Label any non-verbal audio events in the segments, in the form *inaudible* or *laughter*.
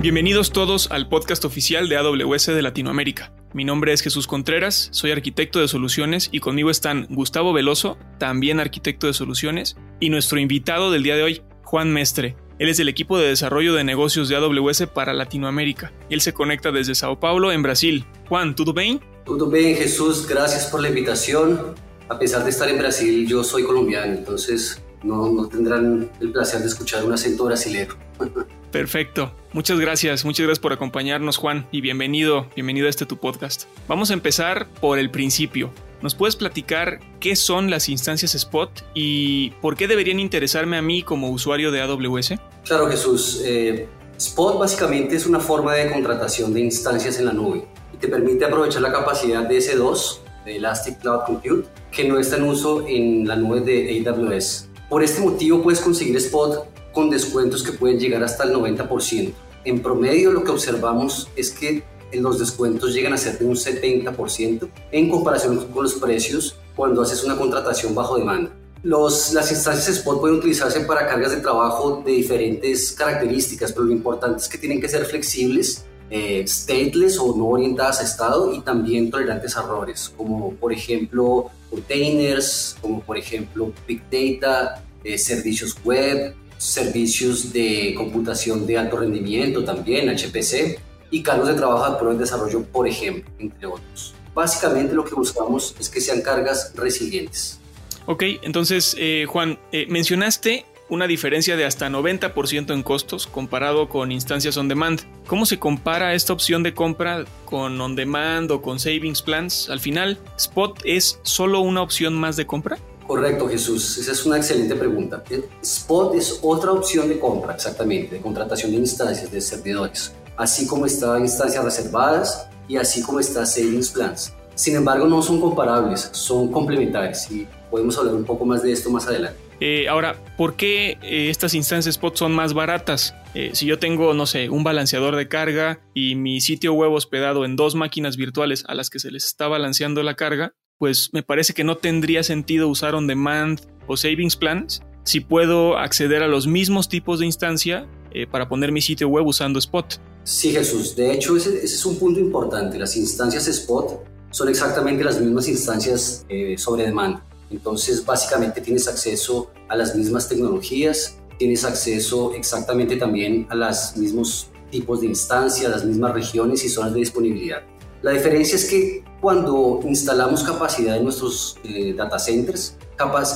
Bienvenidos todos al podcast oficial de AWS de Latinoamérica. Mi nombre es Jesús Contreras, soy arquitecto de soluciones y conmigo están Gustavo Veloso, también arquitecto de soluciones, y nuestro invitado del día de hoy, Juan Mestre. Él es del equipo de desarrollo de negocios de AWS para Latinoamérica. Él se conecta desde Sao Paulo, en Brasil. Juan, ¿todo bien? Todo bien, Jesús. Gracias por la invitación. A pesar de estar en Brasil, yo soy colombiano, entonces no, no tendrán el placer de escuchar un acento brasilero. *laughs* Perfecto. Muchas gracias, muchas gracias por acompañarnos, Juan, y bienvenido, bienvenido a este tu podcast. Vamos a empezar por el principio. ¿Nos puedes platicar qué son las instancias Spot y por qué deberían interesarme a mí como usuario de AWS? Claro, Jesús. Eh, Spot básicamente es una forma de contratación de instancias en la nube y te permite aprovechar la capacidad de S2, de Elastic Cloud Compute, que no está en uso en la nube de AWS. Por este motivo puedes conseguir Spot con descuentos que pueden llegar hasta el 90%. En promedio lo que observamos es que los descuentos llegan a ser de un 70% en comparación con los precios cuando haces una contratación bajo demanda. Los, las instancias Spot pueden utilizarse para cargas de trabajo de diferentes características, pero lo importante es que tienen que ser flexibles, eh, stateless o no orientadas a estado y también tolerantes a errores, como por ejemplo containers, como por ejemplo Big Data, eh, servicios web, servicios de computación de alto rendimiento también, HPC, y cargos de trabajo de prueba de desarrollo, por ejemplo, entre otros. Básicamente lo que buscamos es que sean cargas resilientes. Ok, entonces eh, Juan, eh, mencionaste una diferencia de hasta 90% en costos comparado con instancias on demand. ¿Cómo se compara esta opción de compra con on demand o con savings plans? Al final, Spot es solo una opción más de compra. Correcto, Jesús. Esa es una excelente pregunta. Spot es otra opción de compra, exactamente, de contratación de instancias, de servidores, así como está instancias reservadas y así como está Savings Plans. Sin embargo, no son comparables, son complementarios y podemos hablar un poco más de esto más adelante. Eh, ahora, ¿por qué eh, estas instancias Spot son más baratas? Eh, si yo tengo, no sé, un balanceador de carga y mi sitio web hospedado en dos máquinas virtuales a las que se les está balanceando la carga, pues me parece que no tendría sentido usar on demand o savings plans si puedo acceder a los mismos tipos de instancia eh, para poner mi sitio web usando Spot. Sí, Jesús. De hecho, ese, es un punto importante. Las instancias Spot son exactamente las mismas instancias eh, sobre demanda. Entonces, básicamente tienes acceso a las mismas tecnologías, tienes acceso exactamente también a los mismos tipos de instancias, las mismas regiones y zonas de disponibilidad. La diferencia es que cuando instalamos capacidad en nuestros eh, data centers,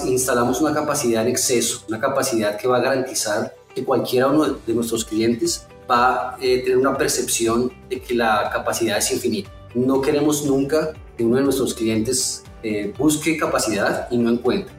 instalamos una capacidad en exceso, una capacidad que va a garantizar que cualquiera uno de nuestros clientes va a eh, tener una percepción de que la capacidad es infinita. No queremos nunca que uno de nuestros clientes eh, busque capacidad y no encuentre,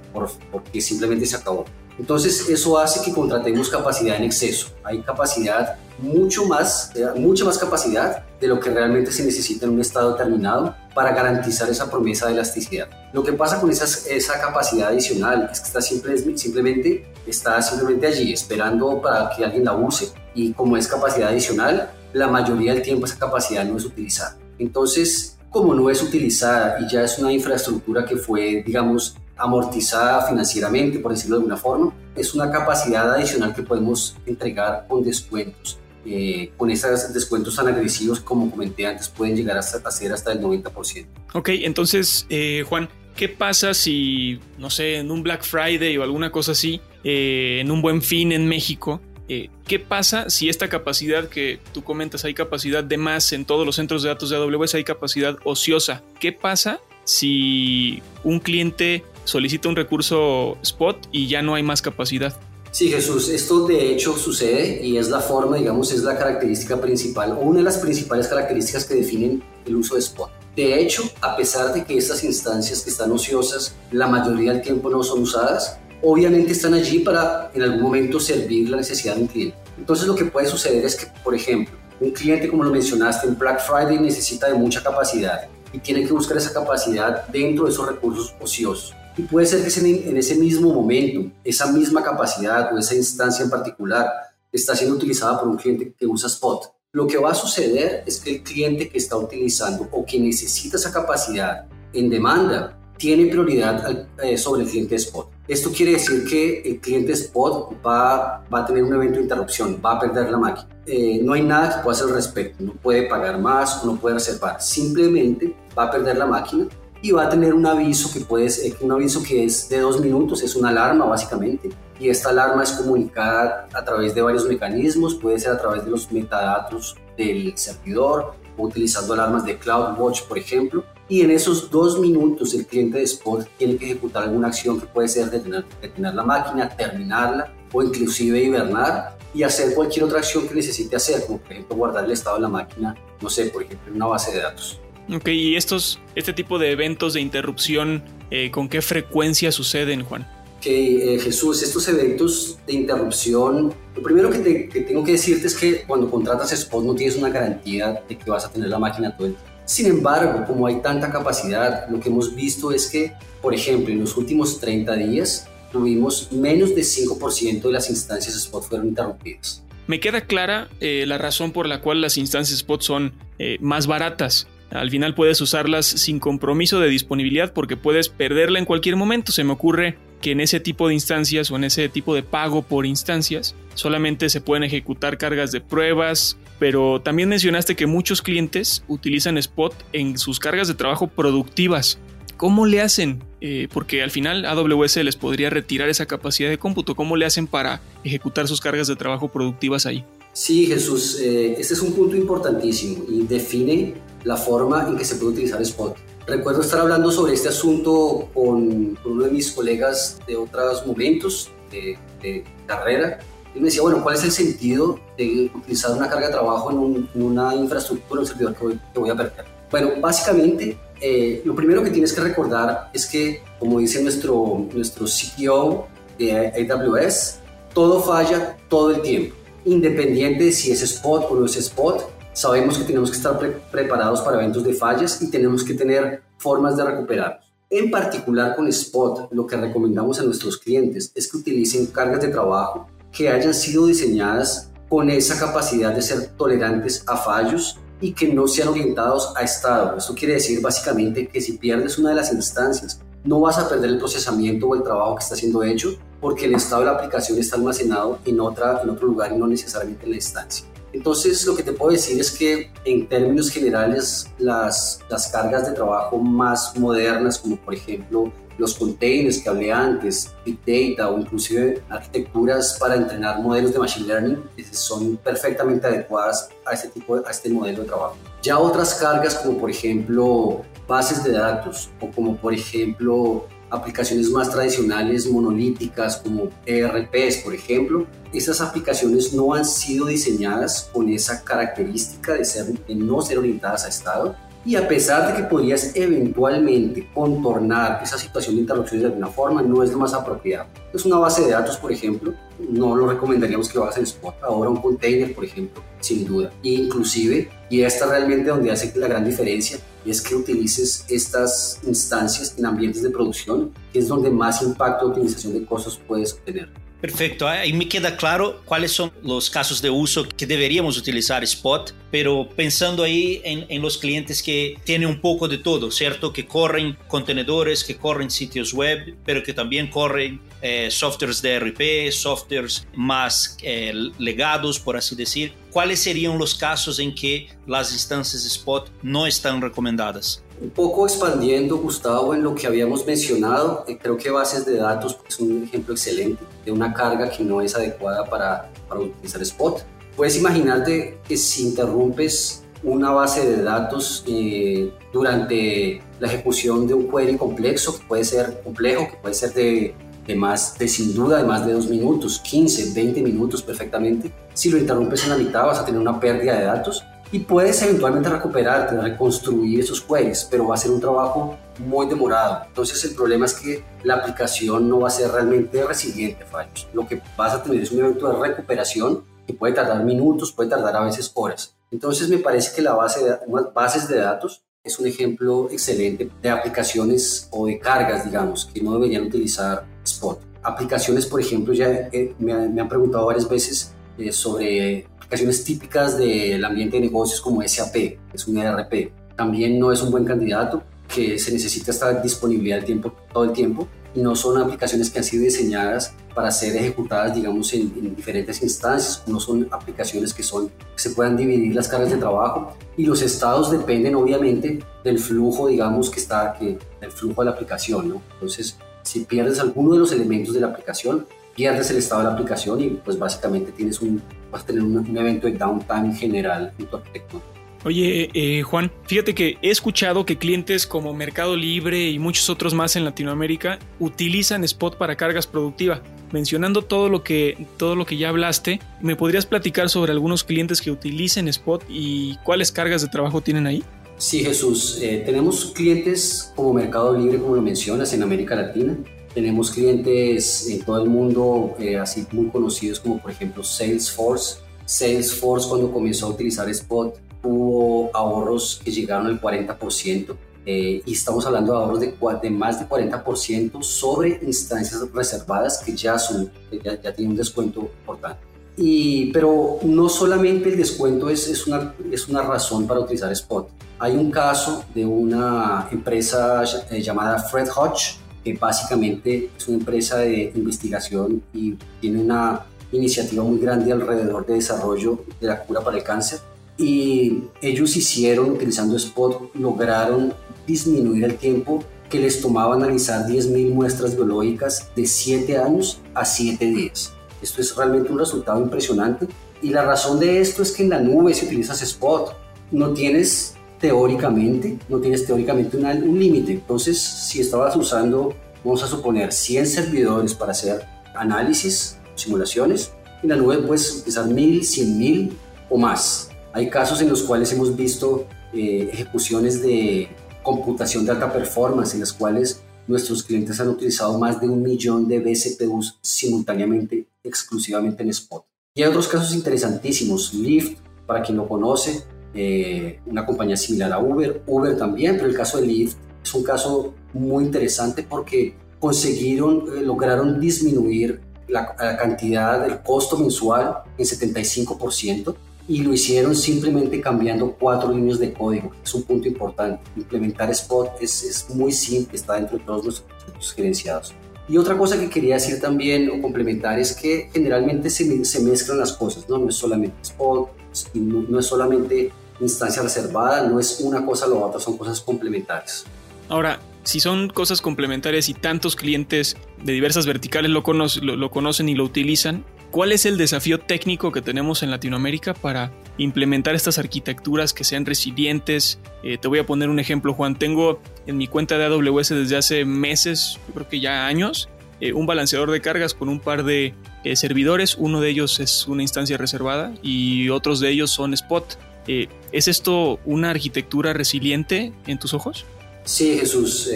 porque simplemente se acabó. Entonces eso hace que contratemos capacidad en exceso. Hay capacidad mucho más, eh, mucha más capacidad de lo que realmente se necesita en un estado determinado para garantizar esa promesa de elasticidad. Lo que pasa con esa, capacidad adicional es que está simplemente, está simplemente allí esperando para que alguien la use y como es capacidad adicional, la mayoría del tiempo esa capacidad no es utilizada. Entonces, como no es utilizada y ya es una infraestructura que fue, digamos, amortizada financieramente, por decirlo de alguna forma, es una capacidad adicional que podemos entregar con descuentos. Eh, con esos descuentos tan agresivos como comenté antes pueden llegar hasta, a ser hasta el 90%. Ok, entonces eh, Juan, ¿qué pasa si, no sé, en un Black Friday o alguna cosa así, eh, en un buen fin en México, ¿qué pasa si esta capacidad que tú comentas, hay capacidad de más en todos los centros de datos de AWS, hay capacidad ociosa? ¿Qué pasa si un cliente solicita un recurso spot y ya no hay más capacidad. Sí, Jesús, esto de hecho sucede y es la forma, digamos, es la característica principal o una de las principales características que definen el uso de spot. De hecho, a pesar de que estas instancias que están ociosas la mayoría del tiempo no son usadas, obviamente están allí para en algún momento servir la necesidad de un cliente. Entonces lo que puede suceder es que, por ejemplo, un cliente, como lo mencionaste, en Black Friday necesita de mucha capacidad y tiene que buscar esa capacidad dentro de esos recursos ociosos. Y puede ser que en ese mismo momento, esa misma capacidad o esa instancia en particular está siendo utilizada por un cliente que usa Spot. Lo que va a suceder es que el cliente que está utilizando o que necesita esa capacidad en demanda tiene prioridad eh, sobre el cliente Spot. Esto quiere decir que el cliente spot va, va a tener un evento de interrupción, va a perder la máquina. Eh, no hay nada que pueda hacer al respecto, no puede pagar más no puede reservar, simplemente va a perder la máquina y va a tener un aviso que puede ser, un aviso que es de dos minutos, es una alarma básicamente. Y esta alarma es comunicada a través de varios mecanismos, puede ser a través de los metadatos del servidor utilizando alarmas de CloudWatch, por ejemplo. Y en esos dos minutos el cliente de Spot tiene que ejecutar alguna acción que puede ser detener, detener la máquina, terminarla o inclusive hibernar y hacer cualquier otra acción que necesite hacer, como por ejemplo guardar el estado de la máquina, no sé, por ejemplo, en una base de datos. Ok, y estos, este tipo de eventos de interrupción, eh, ¿con qué frecuencia suceden, Juan? Que eh, Jesús, estos eventos de interrupción, lo primero que, tengo que decirte es que cuando contratas Spot no tienes una garantía de que vas a tener la máquina todo el tiempo. Sin embargo, como hay tanta capacidad, lo que hemos visto es que, por ejemplo, en los últimos 30 días tuvimos menos de 5% de las instancias Spot fueron interrumpidas. Me queda clara eh, la razón por la cual las instancias Spot son más baratas. Al final puedes usarlas sin compromiso de disponibilidad porque puedes perderla en cualquier momento. Se me ocurre que en ese tipo de instancias o en ese tipo de pago por instancias solamente se pueden ejecutar cargas de pruebas, pero también mencionaste que muchos clientes utilizan Spot en sus cargas de trabajo productivas. ¿Cómo le hacen? Eh, porque al final AWS les podría retirar esa capacidad de cómputo. ¿Cómo le hacen para ejecutar sus cargas de trabajo productivas ahí? Sí, Jesús, este es un punto importantísimo y define la forma en que se puede utilizar Spot. Recuerdo estar hablando sobre este asunto con, uno de mis colegas de otros momentos de, carrera. Y me decía, bueno, ¿cuál es el sentido de utilizar una carga de trabajo en, una infraestructura, un servidor que voy, a perder? Bueno, básicamente, eh, lo primero que tienes que recordar es que, como dice nuestro, nuestro CTO de AWS, todo falla todo el tiempo, independiente de si es spot o no es spot, Sabemos que tenemos que estar preparados para eventos de fallas y tenemos que tener formas de recuperarnos. En particular con Spot, lo que recomendamos a nuestros clientes es que utilicen cargas de trabajo que hayan sido diseñadas con esa capacidad de ser tolerantes a fallos y que no sean orientados a estado. Esto quiere decir básicamente que si pierdes una de las instancias, no vas a perder el procesamiento o el trabajo que está siendo hecho porque el estado de la aplicación está almacenado en, otra, en otro lugar y no necesariamente en la instancia. Entonces, lo que te puedo decir es que en términos generales, las, las cargas de trabajo más modernas, como por ejemplo los containers que hablé antes, Big Data o inclusive arquitecturas para entrenar modelos de Machine Learning, son perfectamente adecuadas a este, tipo a este modelo de trabajo. Ya otras cargas como por ejemplo bases de datos o como por ejemplo aplicaciones más tradicionales, monolíticas, como ERPs, por ejemplo, esas aplicaciones no han sido diseñadas con esa característica de, no ser orientadas a estado. Y a pesar de que podrías eventualmente contornar esa situación de interrupciones de alguna forma, no es lo más apropiado. Es una base de datos, por ejemplo, no lo recomendaríamos que lo hagas en Spot. Ahora un container, por ejemplo, sin duda. E inclusive, y esta realmente donde hace la gran diferencia, es que utilices estas instancias en ambientes de producción, que es donde más impacto de optimización de costos puedes obtener. Perfecto, ahí me queda claro cuáles son los casos de uso que deberíamos utilizar Spot, pero pensando ahí en, en, los clientes que tienen un poco de todo, ¿cierto? Que corren contenedores, que corren sitios web, pero que también corren eh, softwares de RP, softwares más eh, legados, por así decir. ¿Cuáles serían los casos en que las instancias Spot no están recomendadas? Un poco expandiendo, Gustavo, en lo que habíamos mencionado, eh, creo que bases de datos es un ejemplo excelente de una carga que no es adecuada para, para utilizar Spot. Puedes imaginarte que si interrumpes una base de datos eh, durante la ejecución de un query complejo, que puede ser complejo, que puede ser de, de, más, de sin duda de más de dos minutos, 15, 20 minutos perfectamente. Si lo interrumpes en la mitad vas a tener una pérdida de datos y puedes eventualmente recuperarte, reconstruir esos queries, pero va a ser un trabajo muy demorado. Entonces el problema es que la aplicación no va a ser realmente resiliente a fallos. Lo que vas a tener es un evento de recuperación que puede tardar minutos, puede tardar a veces horas. Entonces me parece que la base de, bases de datos es un ejemplo excelente de aplicaciones o de cargas, digamos, que no deberían utilizar Spot. Aplicaciones, por ejemplo, ya eh, me, han preguntado varias veces eh, sobre aplicaciones típicas del ambiente de negocios como SAP, es un ERP. También no es un buen candidato, que se necesita esta disponibilidad del tiempo, todo el tiempo. y no son aplicaciones que han sido diseñadas para ser ejecutadas, digamos, en, diferentes instancias, no son aplicaciones que, son, que se puedan dividir las cargas de trabajo y los estados dependen obviamente del flujo, digamos, que está, que, del flujo de la aplicación, ¿no? Entonces, si pierdes alguno de los elementos de la aplicación, pierdes el estado de la aplicación y pues básicamente tienes un, vas a tener un, un evento de downtime general en tu arquitectura. Oye, eh, Juan, fíjate que he escuchado que clientes como Mercado Libre y muchos otros más en Latinoamérica utilizan Spot para cargas productivas. Mencionando todo lo que todo lo que ya hablaste, ¿me podrías platicar sobre algunos clientes que utilicen Spot y cuáles cargas de trabajo tienen ahí? Sí, Jesús. Eh, tenemos clientes como Mercado Libre, como lo mencionas, en América Latina. Tenemos clientes en todo el mundo, eh, así muy conocidos como por ejemplo Salesforce. Salesforce cuando comenzó a utilizar Spot hubo ahorros que llegaron al 40%. Eh, y estamos hablando de ahorros de, de, más de 40% sobre instancias reservadas que ya, son, ya, ya tienen un descuento importante. Y, pero no solamente el descuento es, es, una, es una razón para utilizar Spot. Hay un caso de una empresa eh, llamada Fred Hodge, que básicamente es una empresa de investigación y tiene una iniciativa muy grande alrededor de desarrollo de la cura para el cáncer y ellos hicieron, utilizando Spot, lograron disminuir el tiempo que les tomaba analizar 10.000 muestras biológicas de 7 años a 7 días. Esto es realmente un resultado impresionante y la razón de esto es que en la nube si utilizas Spot no tienes teóricamente, no tienes teóricamente un límite. Entonces, si estabas usando, vamos a suponer, 100 servidores para hacer análisis, simulaciones, en la nube puedes utilizar 1000, 100.000 o más. Hay casos en los cuales hemos visto eh, ejecuciones de computación de alta performance en las cuales nuestros clientes han utilizado más de un millón de BCPUs simultáneamente, exclusivamente en Spot. Y hay otros casos interesantísimos. Lyft, para quien lo conoce, eh, una compañía similar a Uber. Uber también, pero el caso de Lyft es un caso muy interesante porque consiguieron, eh, lograron disminuir la, la, cantidad, el costo mensual en 75% y lo hicieron simplemente cambiando cuatro líneas de código. Es un punto importante. Implementar Spot es, es muy simple, está dentro de todos los servicios gerenciados. Y otra cosa que quería decir también o complementar es que generalmente se, se mezclan las cosas, ¿no? No es solamente Spot, no, no es solamente instancia reservada, no es una cosa lo otra, son cosas complementarias. Ahora, si son cosas complementarias y tantos clientes de diversas verticales lo, cono lo, lo conocen y lo utilizan, ¿Cuál es el desafío técnico que tenemos en Latinoamérica para implementar estas arquitecturas que sean resilientes? Eh, te voy a poner un ejemplo, Juan. Tengo en mi cuenta de AWS desde hace meses, yo creo que ya años, eh, un balanceador de cargas con un par de eh, servidores. Uno de ellos es una instancia reservada y otros de ellos son Spot. Eh, ¿Es esto una arquitectura resiliente en tus ojos? Sí, Jesús.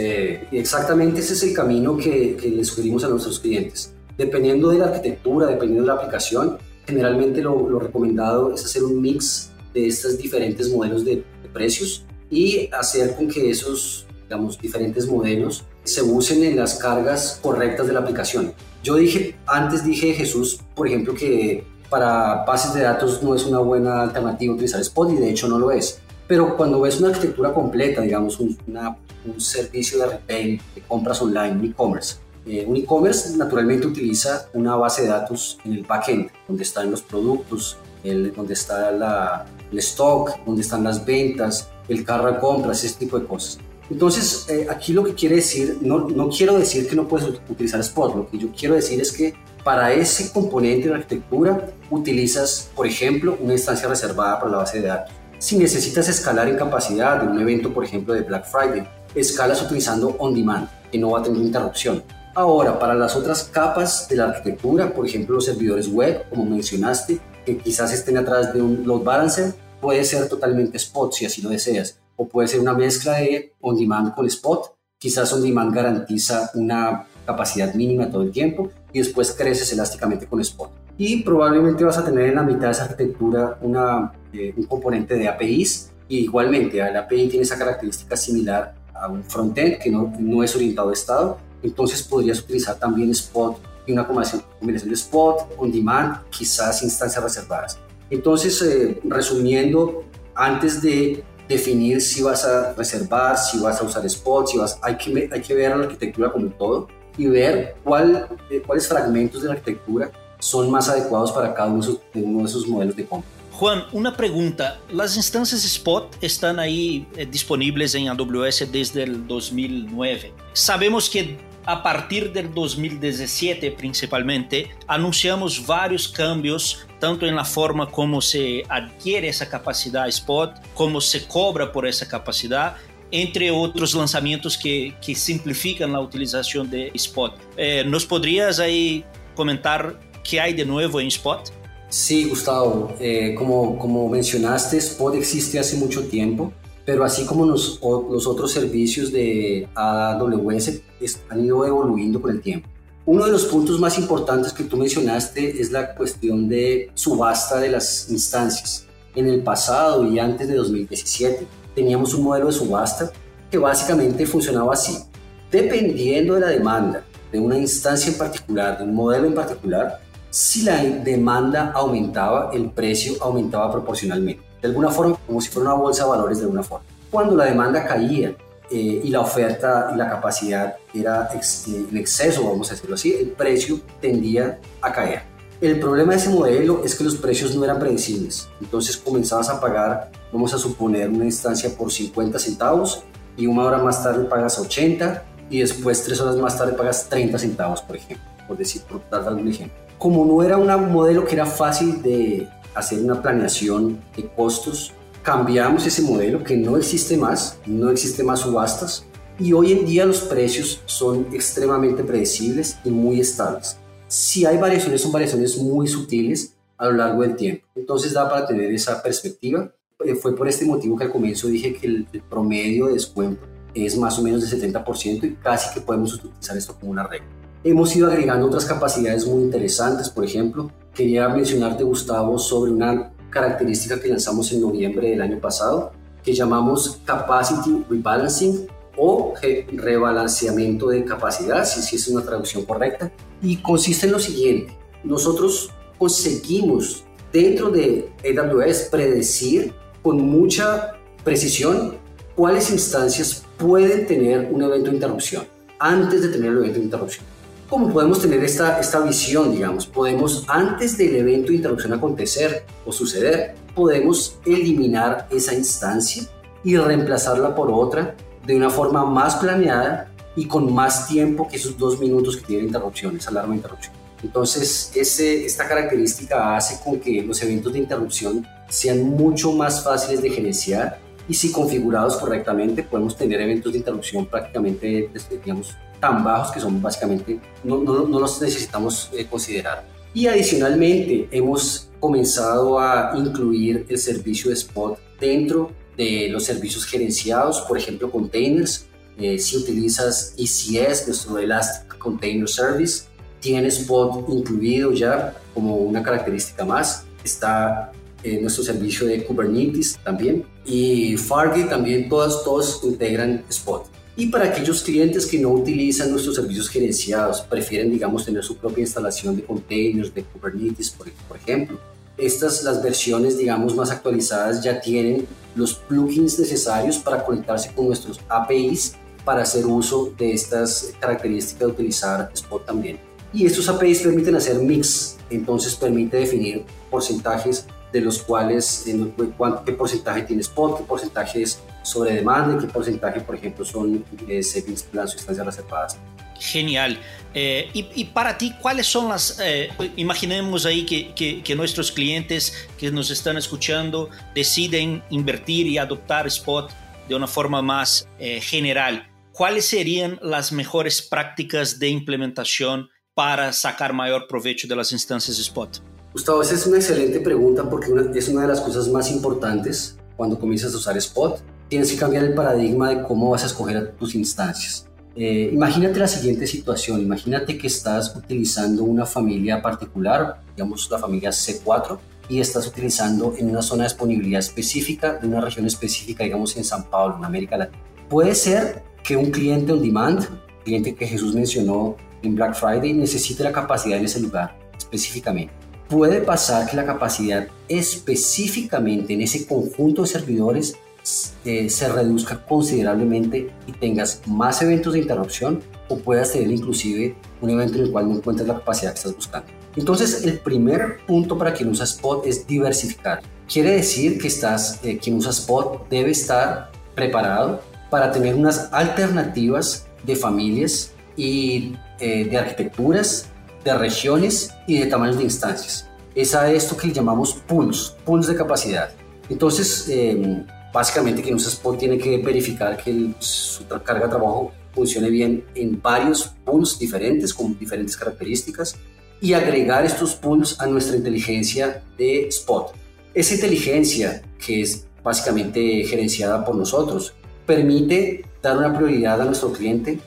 exactamente ese es el camino que, que le sugerimos a nuestros clientes Dependiendo de la arquitectura, dependiendo de la aplicación, generalmente lo, recomendado es hacer un mix de estos diferentes modelos de, de, precios y hacer con que esos, digamos, diferentes modelos se usen en las cargas correctas de la aplicación. Yo dije, antes dije Jesús, por ejemplo, que para bases de datos no es una buena alternativa utilizar Spot y de hecho no lo es. Pero cuando ves una arquitectura completa, digamos, un, una, un servicio de retail, de compras online, un e-commerce, eh, un e-commerce naturalmente utiliza una base de datos en el backend, donde están los productos, el, donde está la, el stock, donde están las ventas, el carro de compras, ese tipo de cosas. Entonces, eh, aquí lo que quiere decir, no, no quiero decir que no puedes utilizar Spot, lo que yo quiero decir es que para ese componente de arquitectura utilizas, por ejemplo, una instancia reservada para la base de datos. Si necesitas escalar en capacidad de un evento, por ejemplo, de Black Friday, escalas utilizando on demand, que no va a tener interrupción. Ahora, para las otras capas de la arquitectura, por ejemplo, los servidores web, como mencionaste, que quizás estén atrás de un load balancer, puede ser totalmente spot si así lo deseas, o puede ser una mezcla de on demand con spot. Quizás on demand garantiza una capacidad mínima todo el tiempo y después creces elásticamente con spot. Y probablemente vas a tener en la mitad de esa arquitectura una, eh, un componente de APIs y igualmente el API tiene esa característica similar a un frontend que no, no es orientado a estado entonces podrías utilizar también Spot y una combinación, combinación de Spot, On Demand, quizás instancias reservadas. Entonces, eh, resumiendo, antes de definir si vas a reservar, si vas a usar Spot, si vas, hay, que, hay que ver la arquitectura como un todo. Y ver cuál, eh, cuáles fragmentos de la arquitectura son más adecuados para cada uno de, uno de modelos de compra. Juan, una pregunta. Las instancias Spot están ahí eh, disponibles en AWS desde el 2009. Sabemos que a partir del 2017 principalmente, anunciamos varios cambios, tanto en la forma como se adquiere esa capacidad Spot, como se cobra por esa capacidad, entre otros lanzamientos que, que simplifican la utilización de Spot. Eh, ¿Nos podrías ahí comentar qué hay de nuevo en Spot? Sí, Gustavo, eh, como, como mencionaste, Spot existe hace mucho tiempo, pero así como los, los otros servicios de AWS han ido evoluyendo con el tiempo. Uno de los puntos más importantes que tú mencionaste es la cuestión de subasta de las instancias. En el pasado y antes de 2017 teníamos un modelo de subasta que básicamente funcionaba así. Dependiendo de la demanda de una instancia en particular, de un modelo en particular, si la demanda aumentaba, el precio aumentaba proporcionalmente. De alguna forma, como si fuera una bolsa de valores de alguna forma. Cuando la demanda caía eh, y la oferta y la capacidad era eh, en exceso, vamos a decirlo así, el precio tendía a caer. El problema de ese modelo es que los precios no eran predecibles. Entonces comenzabas a pagar, vamos a suponer, una instancia por 50 centavos y una hora más tarde pagas 80 y después tres horas más tarde pagas 30 centavos, por ejemplo, por decir, por dar algún ejemplo como no era un modelo que era fácil de hacer una planeación de costos, cambiamos ese modelo que no existe más, no existe más subastas y hoy en día los precios son extremadamente predecibles y muy estables. Si hay variaciones, son variaciones muy sutiles a lo largo del tiempo. Entonces da para tener esa perspectiva. Eh, fue por este motivo que al comienzo dije que el, promedio de descuento es más o menos del 70% y casi que podemos utilizar esto como una regla. Hemos ido agregando otras capacidades muy interesantes, por ejemplo, quería mencionarte, Gustavo, sobre una característica que lanzamos en noviembre del año pasado, que llamamos Capacity Rebalancing o rebalanceamiento de capacidad, si, si es una traducción correcta, y consiste en lo siguiente, nosotros conseguimos dentro de AWS predecir con mucha precisión cuáles instancias pueden tener un evento de interrupción antes de tener el evento de interrupción. ¿Cómo podemos tener esta, esta visión, digamos? Podemos, antes del evento de interrupción acontecer o suceder, podemos eliminar esa instancia y reemplazarla por otra de una forma más planeada y con más tiempo que esos dos minutos que tiene interrupción, esa alarma de interrupción. Entonces, ese, esta característica hace con que los eventos de interrupción sean mucho más fáciles de gerenciar y si configurados correctamente podemos tener eventos de interrupción prácticamente, digamos, tan bajos que son básicamente, no, no, no los necesitamos eh, considerar. Y adicionalmente hemos comenzado a incluir el servicio de Spot dentro de los servicios gerenciados, por ejemplo, containers. Eh, si utilizas ECS, nuestro Elastic Container Service, tiene Spot incluido ya como una característica más. Está en nuestro servicio de Kubernetes también. Y Fargate también, todos, todos integran Spot. Y para aquellos clientes que no utilizan nuestros servicios gerenciados, prefieren, digamos, tener su propia instalación de containers, de Kubernetes, por, por ejemplo, estas, las versiones, digamos, más actualizadas ya tienen los plugins necesarios para conectarse con nuestros APIs para hacer uso de estas características de utilizar Spot también. Y estos APIs permiten hacer mix, entonces permite definir porcentajes de los cuales, qué porcentaje tiene Spot, qué porcentaje es sobre demanda y qué porcentaje, por ejemplo, son eh, savings plans o instancias reservadas. Genial. Eh, y, para ti, ¿cuáles son las... Eh, imaginemos ahí que, que, que, nuestros clientes que nos están escuchando deciden invertir y adoptar Spot de una forma más eh, general. ¿Cuáles serían las mejores prácticas de implementación para sacar mayor provecho de las instancias Spot? Gustavo, esa es una excelente pregunta porque es una de las cosas más importantes cuando comienzas a usar Spot. Tienes que cambiar el paradigma de cómo vas a escoger tus instancias. Eh, imagínate la siguiente situación, imagínate que estás utilizando una familia particular, digamos la familia C4, y estás utilizando en una zona de disponibilidad específica, de una región específica, digamos en San Pablo, en América Latina. Puede ser que un cliente on demand, cliente que Jesús mencionó en Black Friday, necesite la capacidad en ese lugar específicamente puede pasar que la capacidad específicamente en ese conjunto de servidores eh, se reduzca considerablemente y tengas más eventos de interrupción o puedas tener inclusive un evento en el cual no encuentres la capacidad que estás buscando. Entonces, el primer punto para quien usa Spot es diversificar. Quiere decir que estás, eh, quien usa Spot debe estar preparado para tener unas alternativas de familias y eh, de arquitecturas, de regiones y de tamaños de instancias. Es a esto que llamamos pools, pools de capacidad. Entonces, eh, básicamente quien usa Spot tiene que verificar que su carga de trabajo funcione bien en varios pools diferentes con diferentes características y agregar estos pools a nuestra inteligencia de Spot. Esa inteligencia, que es básicamente gerenciada por nosotros, permite dar una prioridad a nuestro cliente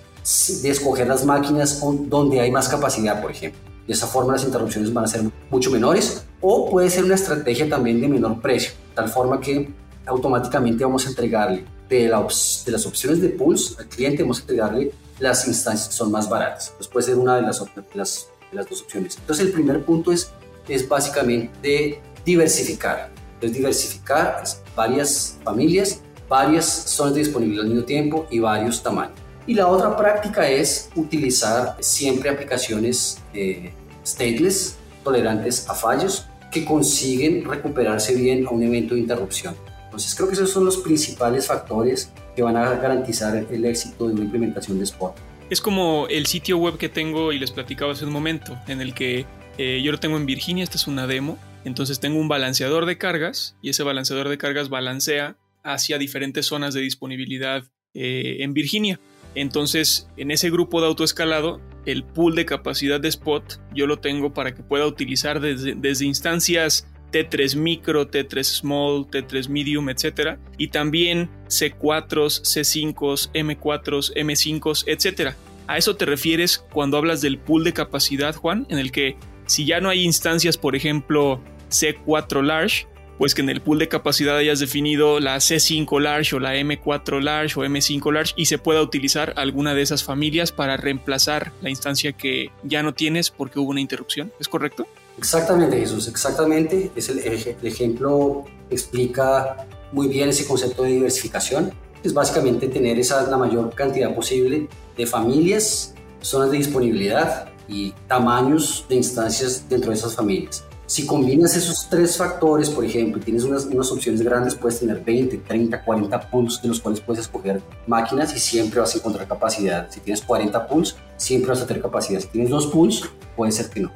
de escoger las máquinas donde hay más capacidad, por ejemplo. De esa forma las interrupciones van a ser mucho menores o puede ser una estrategia también de menor precio, tal forma que automáticamente vamos a entregarle de, de las opciones de pools al cliente, vamos a entregarle las instancias que son más baratas. Entonces puede ser una de las, las, las dos opciones. Entonces el primer punto es, es básicamente diversificar. Entonces diversificar varias familias, varias zonas de disponibilidad al mismo tiempo y varios tamaños. Y la otra práctica es utilizar siempre aplicaciones eh, stateless, tolerantes a fallos, que consiguen recuperarse bien a un evento de interrupción. Entonces creo que esos son los principales factores que van a garantizar el éxito de una implementación de Spot. Es como el sitio web que tengo y les platicaba hace un momento, en el que eh, yo lo tengo en Virginia, esta es una demo, entonces tengo un balanceador de cargas y ese balanceador de cargas balancea hacia diferentes zonas de disponibilidad eh, en Virginia. Entonces, en ese grupo de autoescalado, el pool de capacidad de Spot yo lo tengo para que pueda utilizar desde, desde instancias T3 micro, T3 small, T3 medium, etc. Y también C4s, C5s, M4s, M5s, etc. ¿A eso te refieres cuando hablas del pool de capacidad, Juan? En el que si ya no hay instancias, por ejemplo, C4 large, pues que en el pool de capacidad hayas definido la C5 large o la M4 large o M5 large y se pueda utilizar alguna de esas familias para reemplazar la instancia que ya no tienes porque hubo una interrupción. ¿Es correcto? Exactamente, Jesús, exactamente. Es el, el ejemplo explica muy bien ese concepto de diversificación. Es básicamente tener esa, la mayor cantidad posible de familias, zonas de disponibilidad y tamaños de instancias dentro de esas familias. Si combinas esos tres factores, por ejemplo, y tienes unas, unas, opciones grandes, puedes tener 20, 30, 40 pools de los cuales puedes escoger máquinas y siempre vas a encontrar capacidad. Si tienes 40 pools, siempre vas a tener capacidad. Si tienes dos pools, puede ser que no.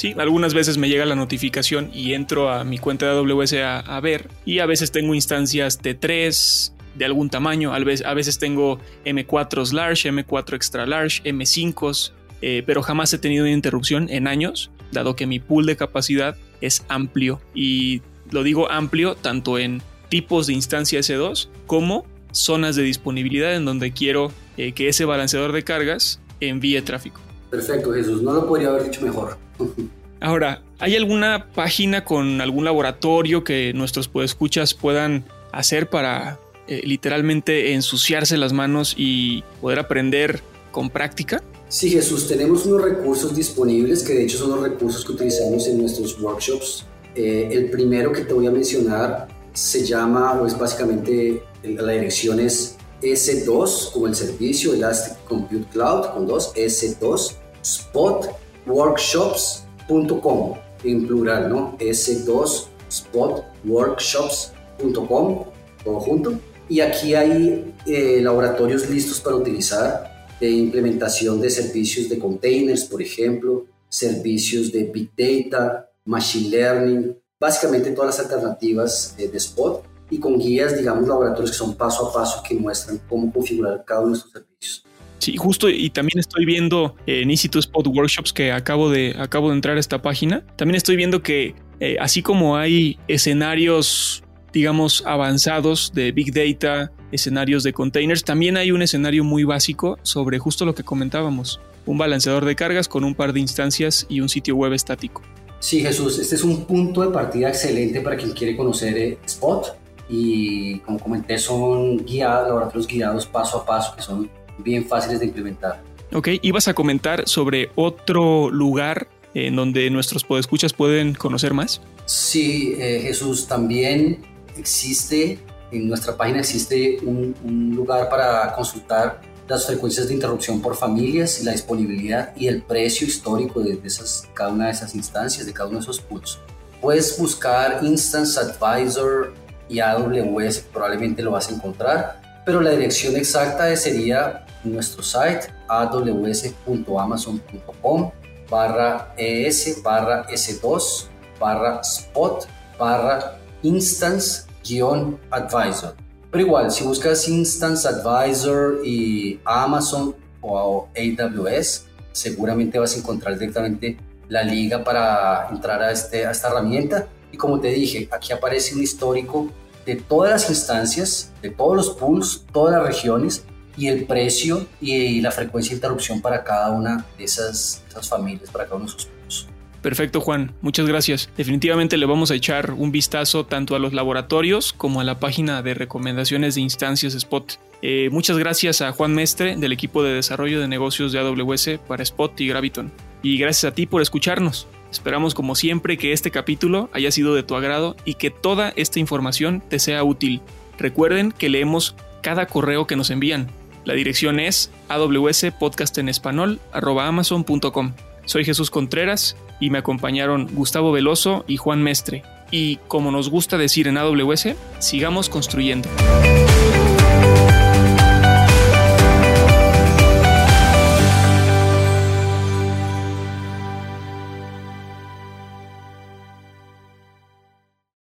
Sí, algunas veces me llega la notificación y entro a mi cuenta de AWS a, ver y a veces tengo instancias T3 de algún tamaño, a veces, a veces tengo M4s large, M4 extra large, M5s, eh, pero jamás he tenido una interrupción en años, dado que mi pool de capacidad es amplio y lo digo amplio tanto en tipos de instancia S2 como zonas de disponibilidad en donde quiero eh, que ese balanceador de cargas envíe tráfico. Perfecto, Jesús, no lo podría haber dicho mejor. *laughs* Ahora, ¿hay alguna página con algún laboratorio que nuestros podescuchas puedan hacer para eh, literalmente ensuciarse las manos y poder aprender con práctica? Sí, Jesús, tenemos unos recursos disponibles que de hecho son los recursos que utilizamos en nuestros workshops. Eh, el primero que te voy a mencionar se llama, o es básicamente, la dirección es S2, como el servicio Elastic Compute Cloud, con dos, S2, spotworkshops.com, en plural, ¿no? S2, spotworkshops.com, todo junto. Y aquí hay eh, laboratorios listos para utilizar de implementación de servicios de containers, por ejemplo, servicios de Big Data, Machine Learning, básicamente todas las alternativas de, Spot y con guías, digamos, laboratorios que son paso a paso que muestran cómo configurar cada uno de estos servicios. Sí, justo, y también estoy viendo en Institute Spot Workshops que acabo de, acabo de entrar a esta página, también estoy viendo que eh, así como hay escenarios digamos, avanzados de Big Data, escenarios de containers, también hay un escenario muy básico sobre justo lo que comentábamos, un balanceador de cargas con un par de instancias y un sitio web estático. Sí, Jesús, este es un punto de partida excelente para quien quiere conocer eh, Spot y como comenté son guiados, laboratorios guiados paso a paso que son bien fáciles de implementar. Ok, ibas a comentar sobre otro lugar en donde nuestros podescuchas pueden conocer más. Sí, eh, Jesús, también existe, en nuestra página existe un, lugar para consultar las frecuencias de interrupción por familias la disponibilidad y el precio histórico de, esas, cada una de esas instancias, de cada uno de esos pools. Puedes buscar Instance Advisor y AWS, probablemente lo vas a encontrar, pero la dirección exacta sería nuestro site aws.amazon.com barra es barra s2 barra spot barra instance guion advisor. Pero igual, si buscas Instance Advisor y Amazon o AWS, seguramente vas a encontrar directamente la liga para entrar este, a esta herramienta. Y como te dije, aquí aparece un histórico de todas las instancias, de todos los pools, todas las regiones y el precio y, la frecuencia de interrupción para cada una de esas, esas familias, para cada uno de esos pools. Perfecto, Juan. Muchas gracias. Definitivamente le vamos a echar un vistazo tanto a los laboratorios como a la página de recomendaciones de instancias Spot. Eh, muchas gracias a Juan Mestre del equipo de desarrollo de negocios de AWS para Spot y Graviton. Y gracias a ti por escucharnos. Esperamos como siempre que este capítulo haya sido de tu agrado y que toda esta información te sea útil. Recuerden que leemos cada correo que nos envían. La dirección es awspodcastenespanol.amazon.com. Soy Jesús Contreras y me acompañaron Gustavo Veloso y Juan Mestre. Y como nos gusta decir en AWS, sigamos construyendo.